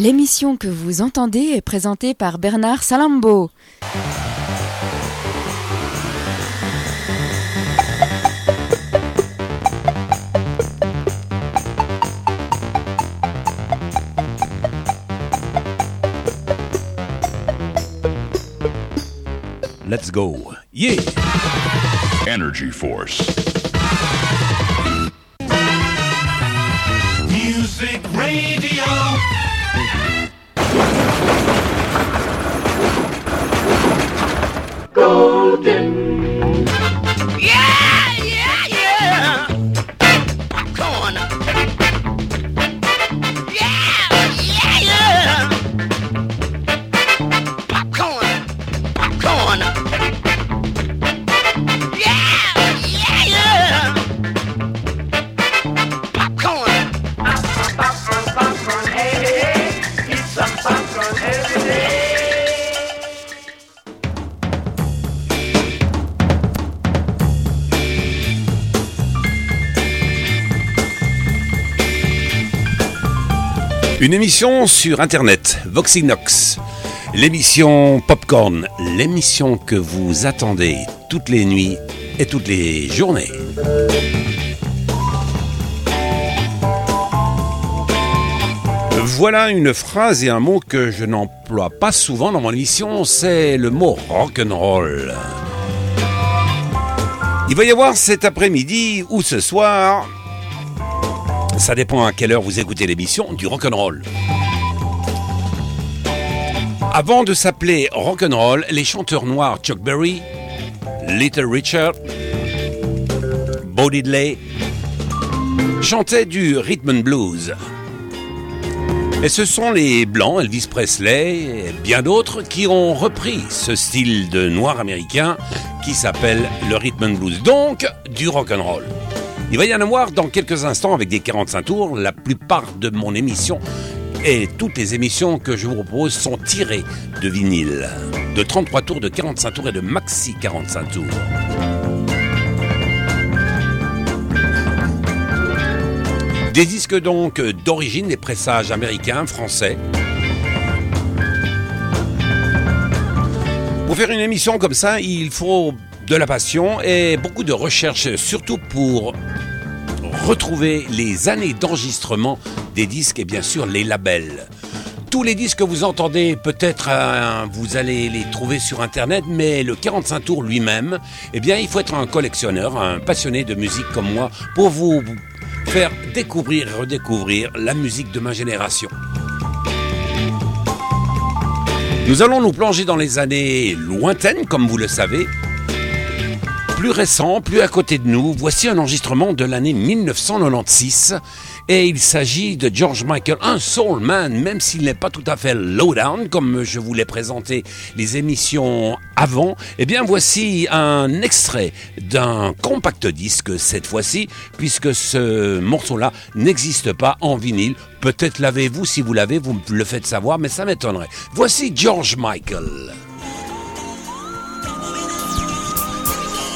L'émission que vous entendez est présentée par Bernard Salambo. Let's go. Yeah. Energy Force. Une émission sur Internet, Voxinox. L'émission Popcorn, l'émission que vous attendez toutes les nuits et toutes les journées. Voilà une phrase et un mot que je n'emploie pas souvent dans mon émission, c'est le mot rock'n'roll. Il va y avoir cet après-midi ou ce soir, ça dépend à quelle heure vous écoutez l'émission, du rock'n'roll. Avant de s'appeler rock'n'roll, les chanteurs noirs Chuck Berry, Little Richard, Bo Diddley chantaient du rhythm and blues. Et ce sont les Blancs, Elvis Presley et bien d'autres qui ont repris ce style de noir américain qui s'appelle le rhythm and blues, donc du rock'n'roll. Il va y en avoir dans quelques instants avec des 45 tours. La plupart de mon émission et toutes les émissions que je vous propose sont tirées de vinyle. De 33 tours, de 45 tours et de maxi 45 tours. Des disques donc d'origine, des pressages américains, français. Pour faire une émission comme ça, il faut de la passion et beaucoup de recherche, surtout pour retrouver les années d'enregistrement des disques et bien sûr les labels. Tous les disques que vous entendez, peut-être euh, vous allez les trouver sur internet, mais le 45 tours lui-même, eh bien il faut être un collectionneur, un passionné de musique comme moi, pour vous faire découvrir et redécouvrir la musique de ma génération. Nous allons nous plonger dans les années lointaines, comme vous le savez, plus récent, plus à côté de nous, voici un enregistrement de l'année 1996 et il s'agit de George Michael, un soul man, même s'il n'est pas tout à fait lowdown comme je vous l'ai présenté les émissions avant. Eh bien, voici un extrait d'un compact disque cette fois-ci, puisque ce morceau-là n'existe pas en vinyle. Peut-être l'avez-vous, si vous l'avez, vous le faites savoir, mais ça m'étonnerait. Voici George Michael.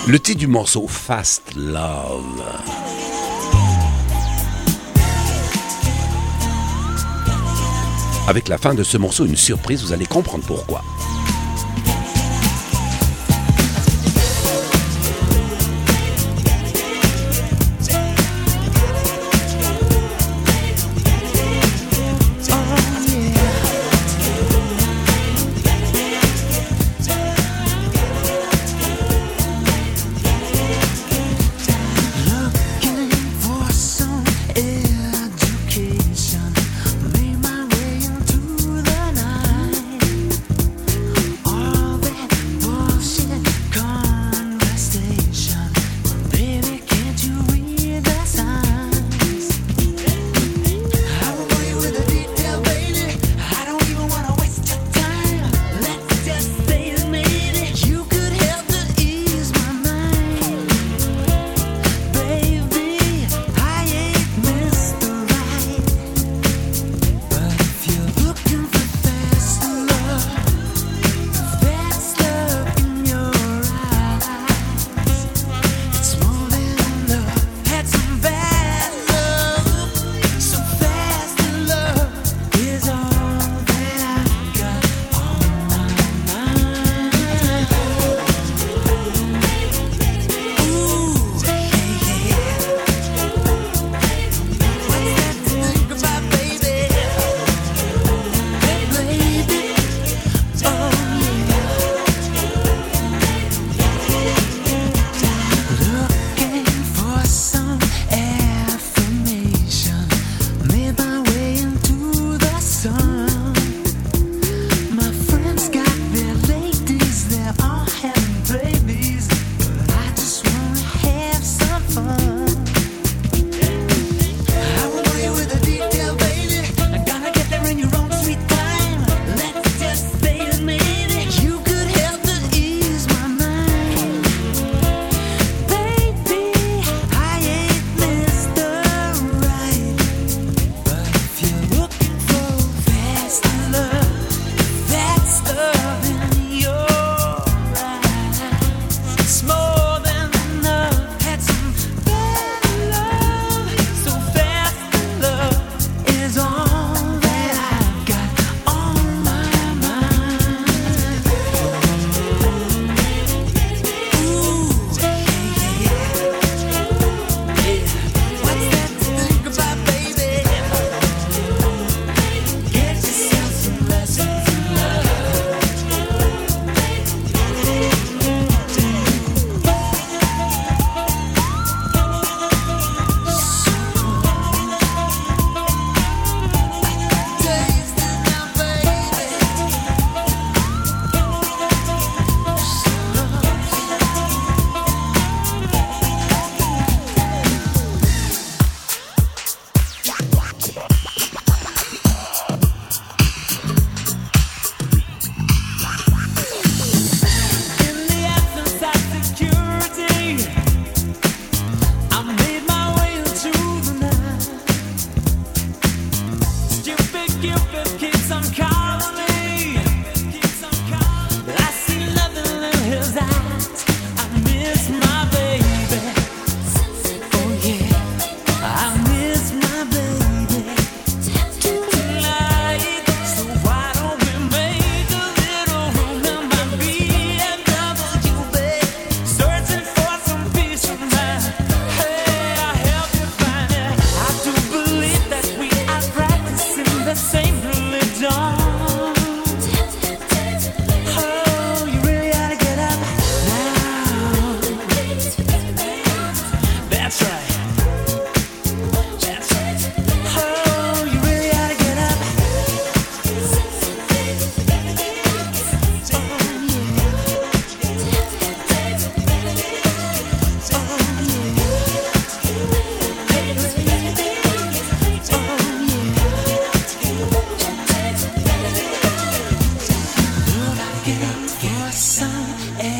Le titre du morceau Fast Love. Avec la fin de ce morceau, une surprise, vous allez comprendre pourquoi.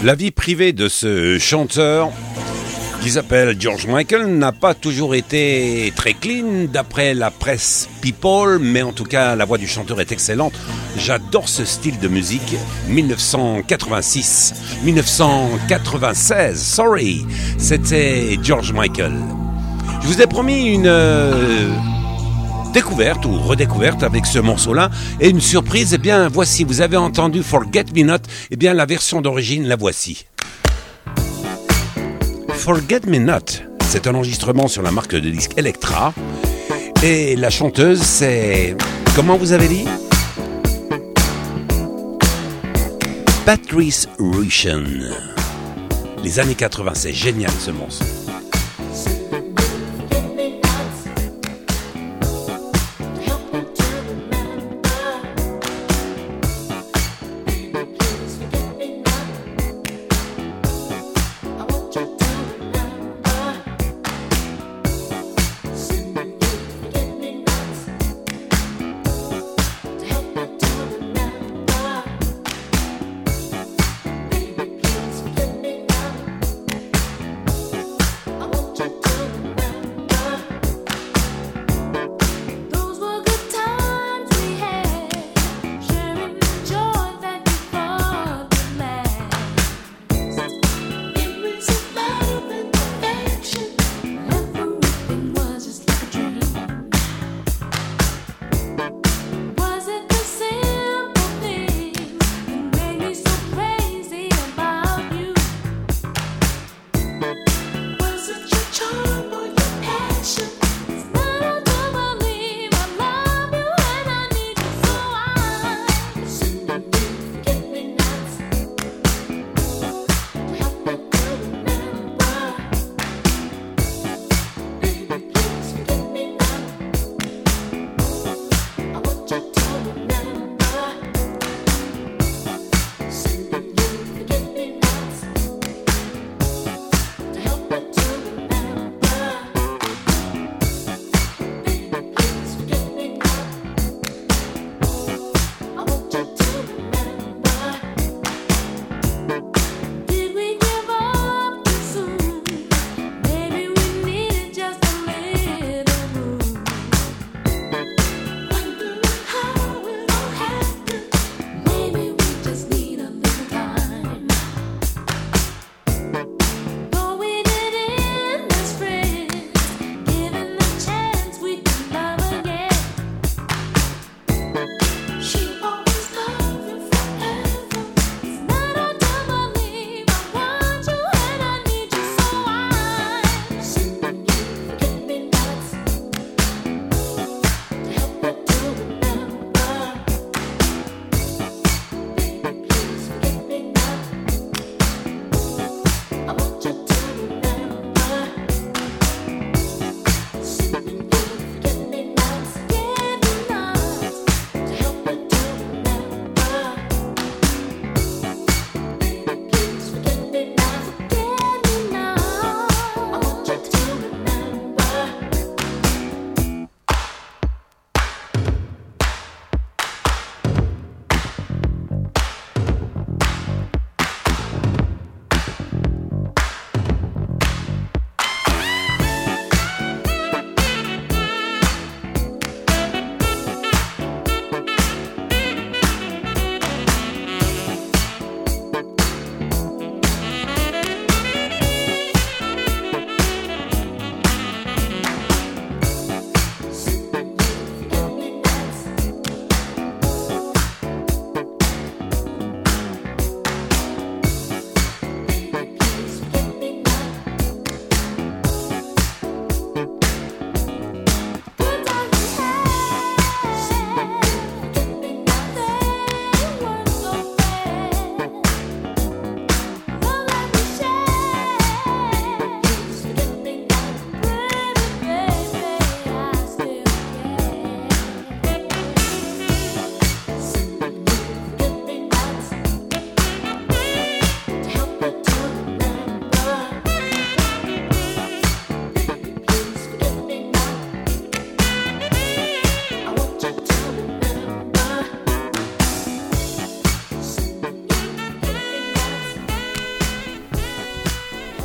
La vie privée de ce chanteur qui s'appelle George Michael n'a pas toujours été très clean d'après la presse People, mais en tout cas la voix du chanteur est excellente. J'adore ce style de musique. 1986, 1996, sorry, c'était George Michael. Je vous ai promis une euh, découverte ou redécouverte avec ce morceau-là et une surprise. Eh bien, voici, vous avez entendu Forget Me Not. Eh bien, la version d'origine, la voici. Forget Me Not, c'est un enregistrement sur la marque de disque Electra. Et la chanteuse, c'est. Comment vous avez dit? Patrice Rushen. Les années 80, c'est génial ce morceau.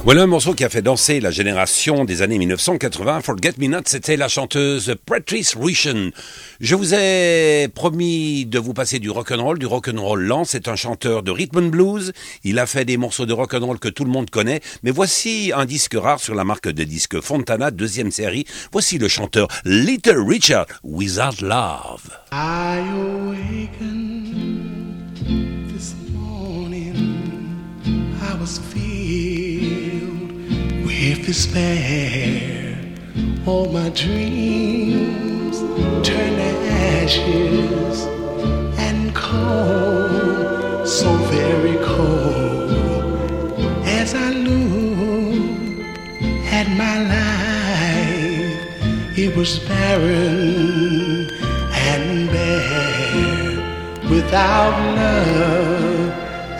Voilà un morceau qui a fait danser la génération des années 1980. Forget Me Not, c'était la chanteuse Patrice Rushen. Je vous ai promis de vous passer du rock'n'roll, du rock'n'roll lent. C'est un chanteur de rhythm and blues. Il a fait des morceaux de rock'n'roll que tout le monde connaît. Mais voici un disque rare sur la marque de disques Fontana, deuxième série. Voici le chanteur Little Richard, Without Love. I awakened this morning. I was filled with despair. All my dreams turn to ashes and cold, so very cold. As I look at my life, it was barren and bare. Without love,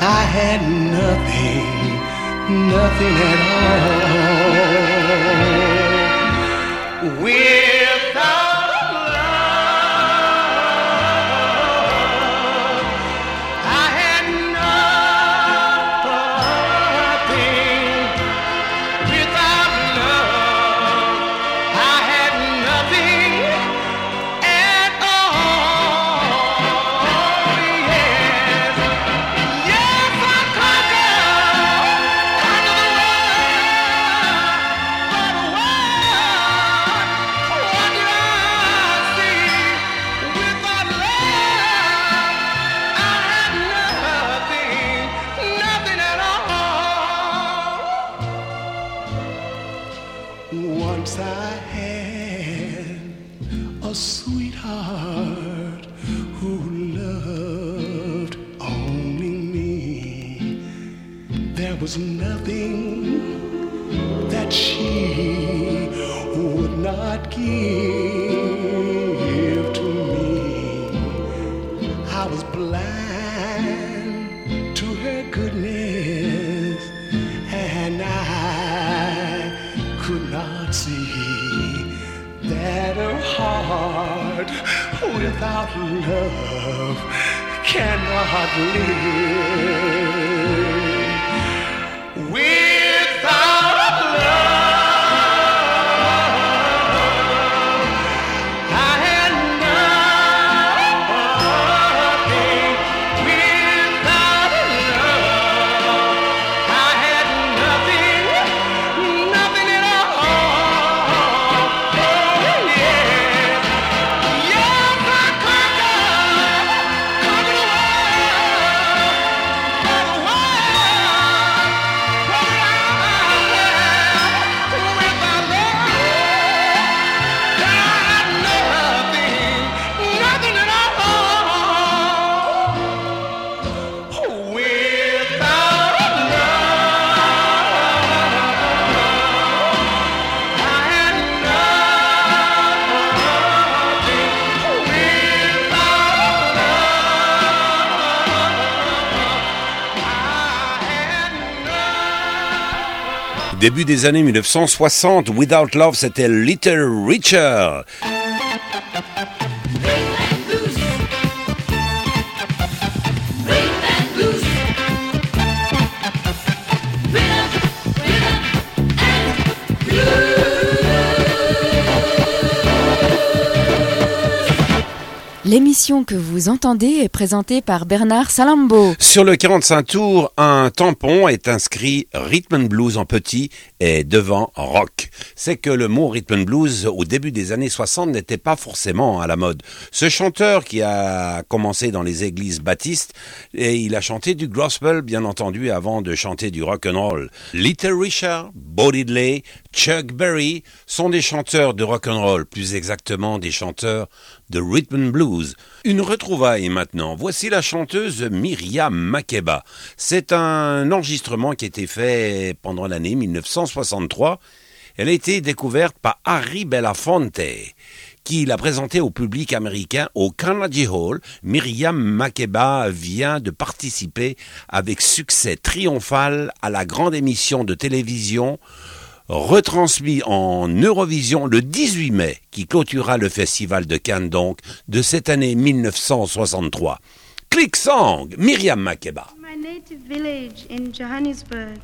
I had nothing, nothing at all. Without give to me. I was blind to her goodness, and I could not see that a heart without love cannot live. Début des années 1960, Without Love, c'était Little Richard. L'émission que vous entendez est présentée par Bernard Salambo. Sur le 45 tours, un tampon est inscrit Rhythm and Blues en petit et devant rock. C'est que le mot Rhythm and Blues au début des années 60 n'était pas forcément à la mode. Ce chanteur qui a commencé dans les églises baptistes et il a chanté du gospel bien entendu avant de chanter du rock and roll. Little Richard, Bo Diddley, Chuck Berry sont des chanteurs de rock and roll, plus exactement des chanteurs de rhythm blues. Une retrouvaille maintenant. Voici la chanteuse Myriam Makeba. C'est un enregistrement qui a été fait pendant l'année 1963. Elle a été découverte par Harry Belafonte, qui l'a présentée au public américain au Carnegie Hall. Myriam Makeba vient de participer avec succès triomphal à la grande émission de télévision retransmis en Eurovision le 18 mai, qui clôturera le festival de Cannes donc de cette année 1963. Click Song, Myriam Makeba. My native village in Johannesburg,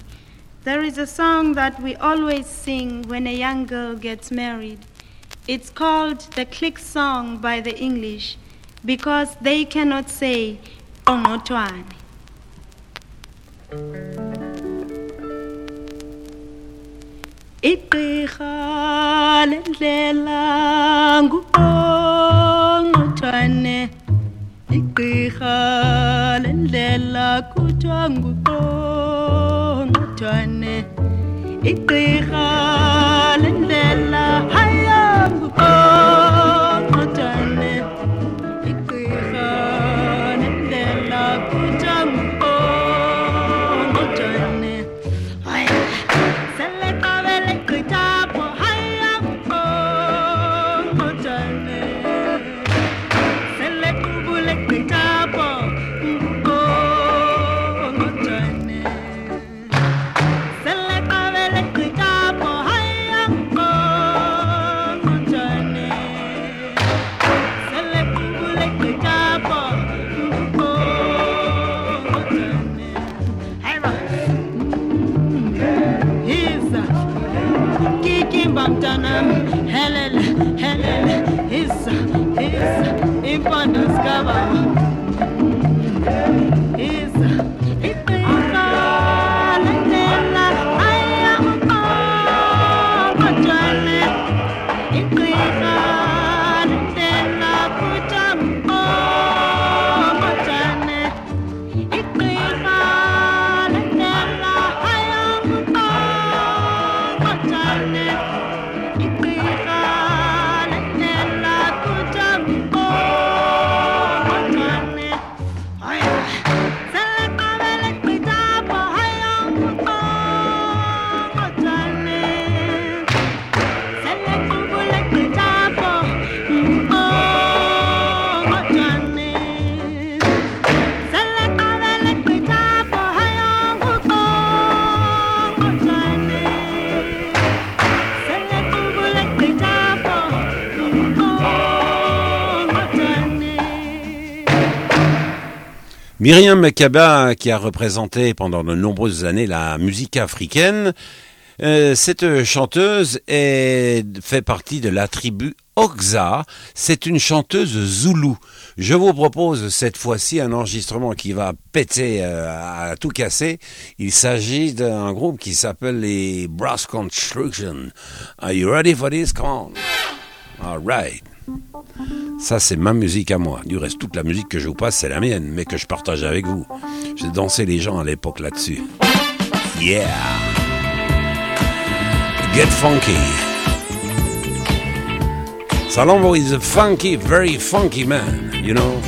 There is a song that we always sing when a young girl gets married. It's called the click song by the English because they cannot say ongotwane. Igqirha lendlela nguqongqothwane igqirha lendlela kuthiwa nguqongqothwane igqirha lendlela haya Helen, Myriam Makaba, qui a représenté pendant de nombreuses années la musique africaine, euh, cette chanteuse est, fait partie de la tribu Okza. C'est une chanteuse zoulou. Je vous propose cette fois-ci un enregistrement qui va péter euh, à tout casser. Il s'agit d'un groupe qui s'appelle les Brass Construction. Are you ready for this? Come on. All right. Ça, c'est ma musique à moi. Du reste, toute la musique que je vous passe, c'est la mienne, mais que je partage avec vous. J'ai dansé les gens à l'époque là-dessus. Yeah! Get funky. Salombo is a funky, very funky man, you know?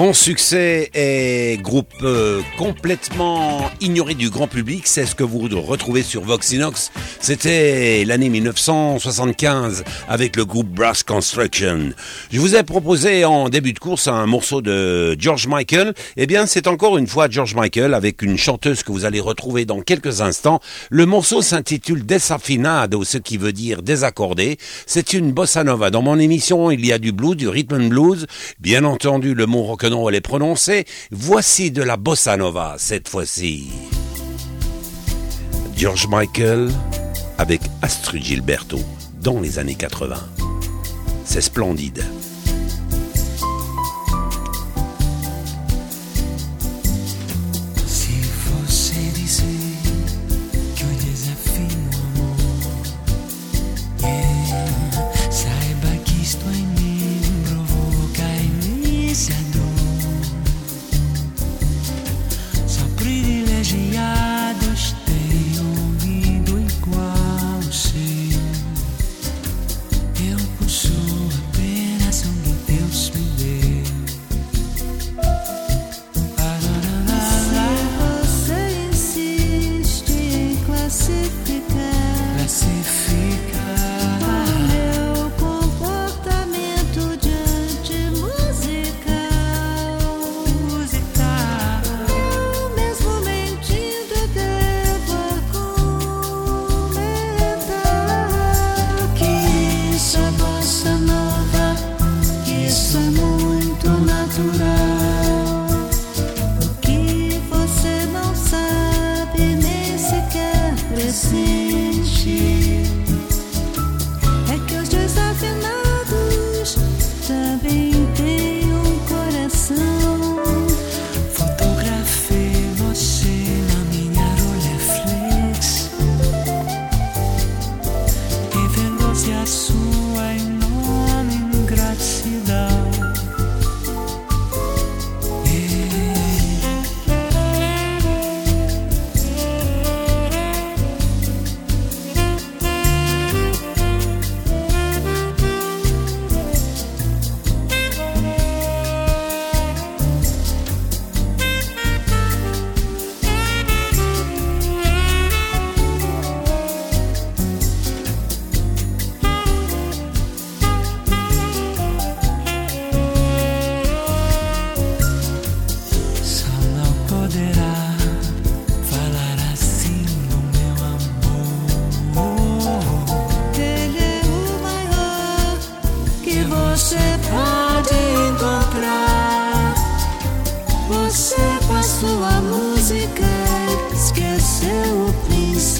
Grand succès et groupe euh, complètement ignoré du grand public, c'est ce que vous retrouvez sur Voxinox. C'était l'année 1975 avec le groupe Brass Construction. Je vous ai proposé en début de course un morceau de George Michael. Eh bien, c'est encore une fois George Michael avec une chanteuse que vous allez retrouver dans quelques instants. Le morceau s'intitule Desafinado, ce qui veut dire désaccordé. C'est une bossa nova. Dans mon émission, il y a du blues, du rhythm and blues. Bien entendu, le mot rock'n'roll est prononcé. Voici de la bossa nova cette fois-ci. George Michael avec Astrid Gilberto dans les années 80. C'est splendide.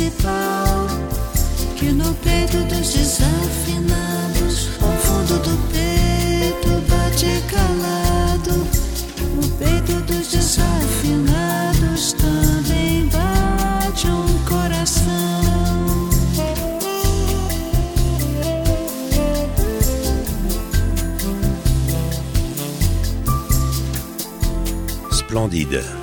Principal. Que no peito dos desafinados, ao fundo do peito bate calado. No peito dos desafinados também bate um coração. Splendide.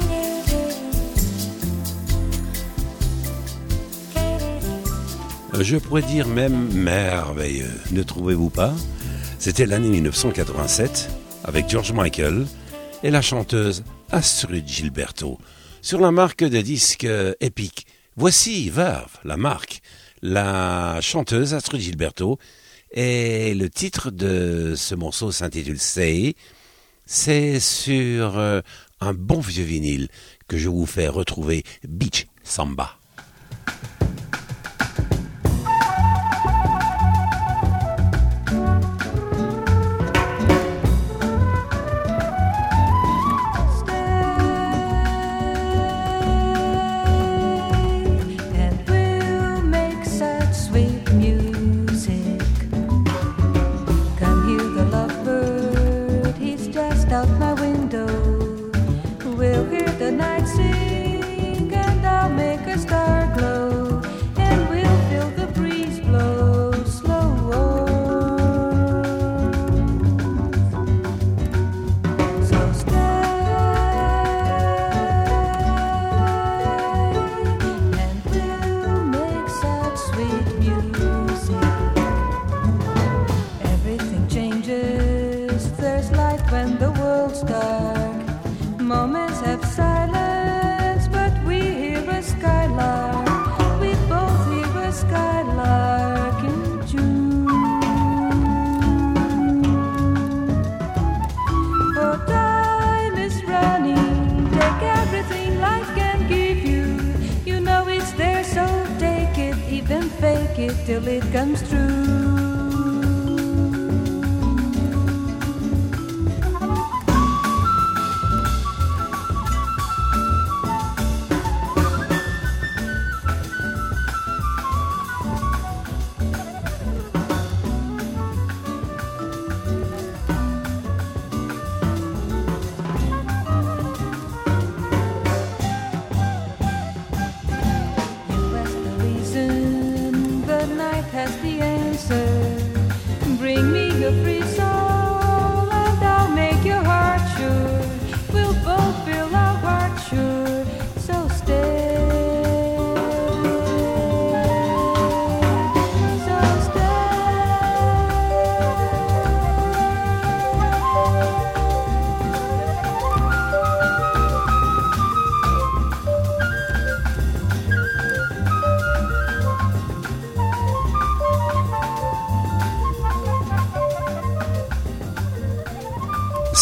Je pourrais dire même merveilleux, ne trouvez-vous pas? C'était l'année 1987 avec George Michael et la chanteuse Astrid Gilberto sur la marque de disques Epic. Voici Verve, la marque, la chanteuse Astrid Gilberto et le titre de ce morceau s'intitule Say. C'est sur euh, un bon vieux vinyle que je vous fais retrouver Beach Samba.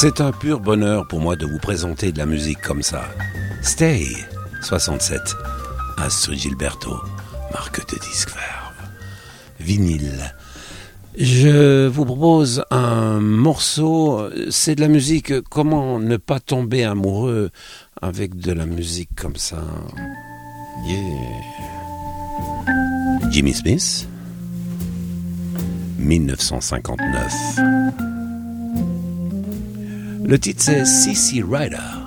C'est un pur bonheur pour moi de vous présenter de la musique comme ça. Stay 67, Astrid Gilberto, marque de disque verve, vinyle. Je vous propose un morceau, c'est de la musique, comment ne pas tomber amoureux avec de la musique comme ça. Yeah. Jimmy Smith, 1959. Le titre c'est CC Rider.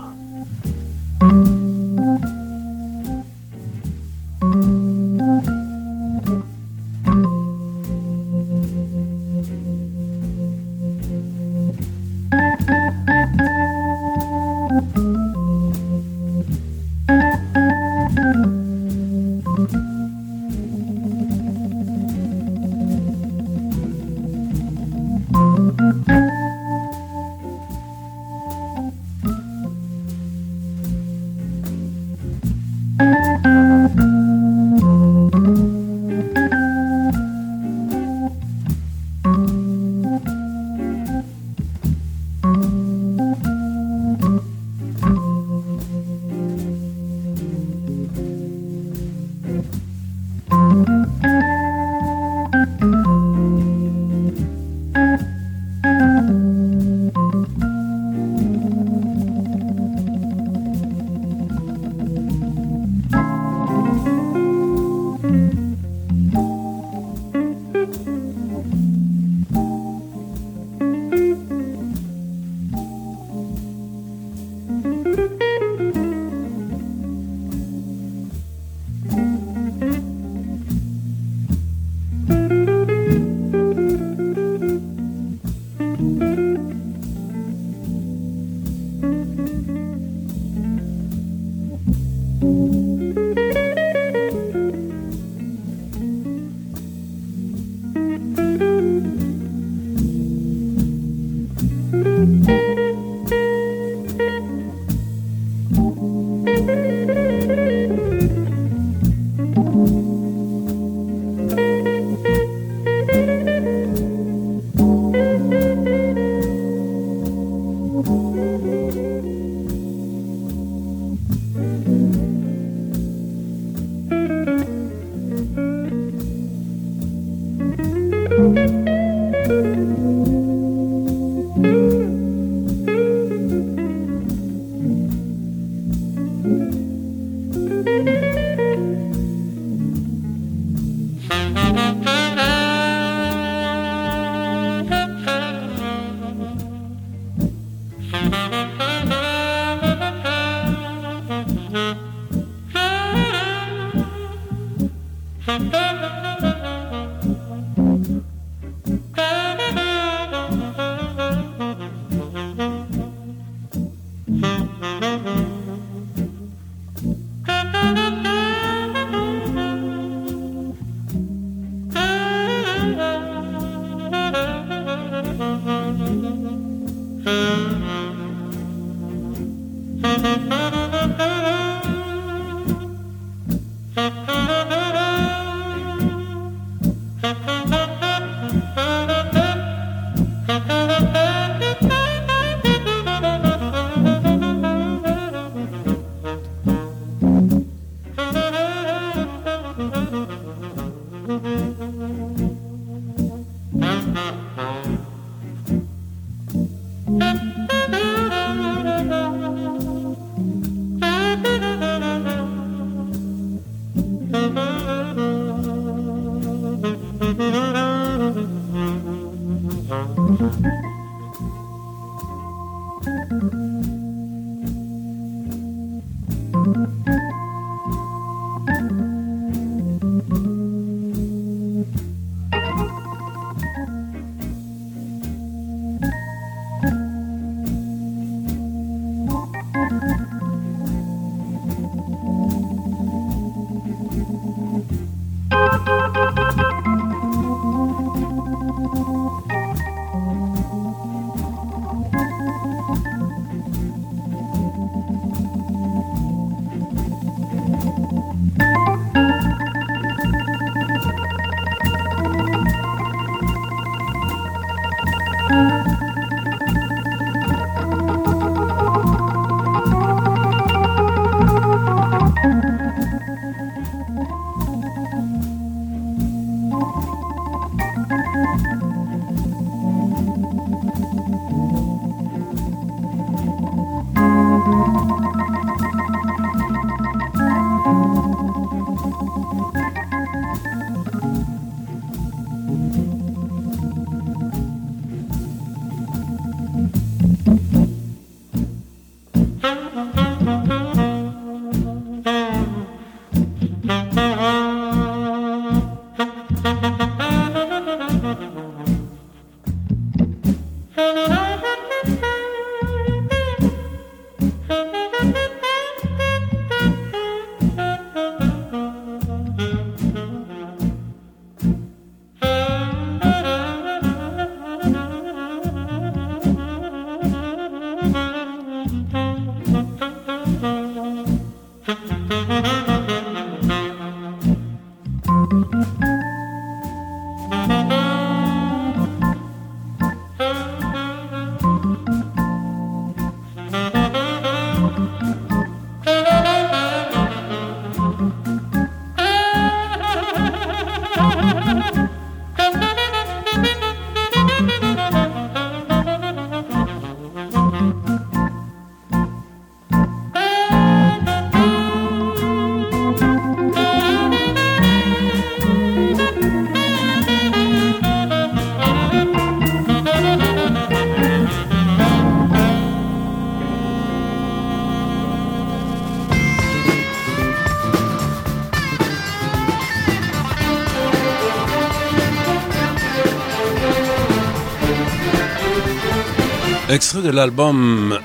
L'album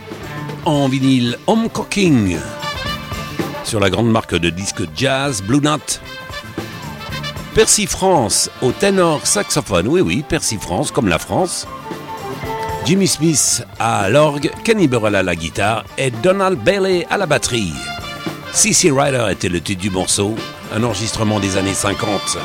en vinyle Home Cooking sur la grande marque de disques jazz Blue Note. Percy France au ténor saxophone, oui oui, Percy France comme la France. Jimmy Smith à l'orgue, Kenny Burrell à la guitare et Donald Bailey à la batterie. CC Ryder était le titre du morceau, un enregistrement des années 50.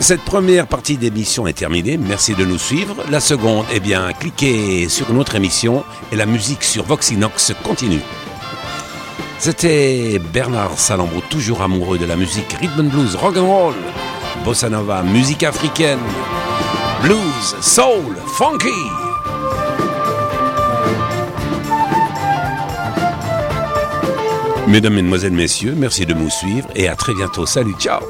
Cette première partie d'émission est terminée. Merci de nous suivre. La seconde, eh bien, cliquez sur notre émission et la musique sur Voxinox continue. C'était Bernard Salambo, toujours amoureux de la musique rhythm and blues, rock and roll, bossa nova, musique africaine, blues, soul, funky. Mesdames, Mesdemoiselles, Messieurs, merci de nous suivre et à très bientôt. Salut, ciao